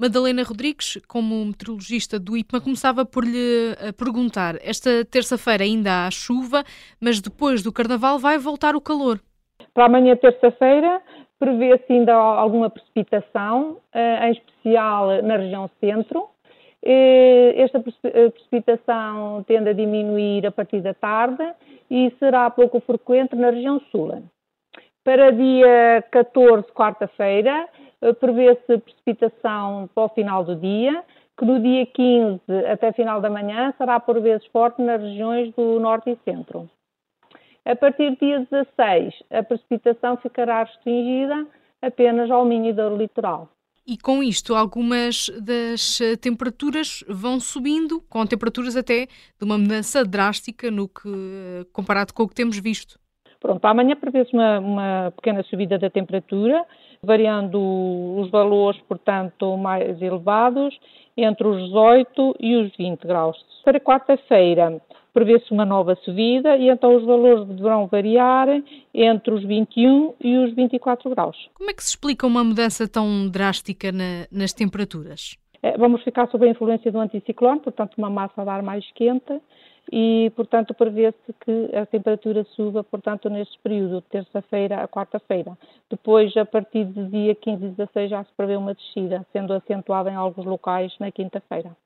Madalena Rodrigues, como meteorologista do IPMA, começava por lhe eh, perguntar: esta terça-feira ainda há chuva, mas depois do Carnaval vai voltar o calor. Para amanhã, terça-feira, prevê-se ainda alguma precipitação, eh, em especial na região centro. Esta precipitação tende a diminuir a partir da tarde e será pouco frequente na região sul. Para dia 14, quarta-feira, eh, prevê-se precipitação para o final do dia, que no dia 15 até final da manhã será por vezes forte nas regiões do norte e centro. A partir do dia 16, a precipitação ficará restringida apenas ao mínimo litoral. E com isto, algumas das eh, temperaturas vão subindo, com temperaturas até de uma mudança drástica no que eh, comparado com o que temos visto. Pronto, amanhã prevê-se uma, uma pequena subida da temperatura, variando os valores, portanto, mais elevados, entre os 18 e os 20 graus. Para quarta-feira, prevê-se uma nova subida e então os valores deverão variar entre os 21 e os 24 graus. Como é que se explica uma mudança tão drástica na, nas temperaturas? É, vamos ficar sob a influência do anticiclone, portanto, uma massa de ar mais quente e, portanto, prevê-se que a temperatura suba, portanto, neste período, de terça-feira a quarta-feira. Depois, a partir do dia 15 e 16, já se prevê uma descida, sendo acentuada em alguns locais na quinta-feira.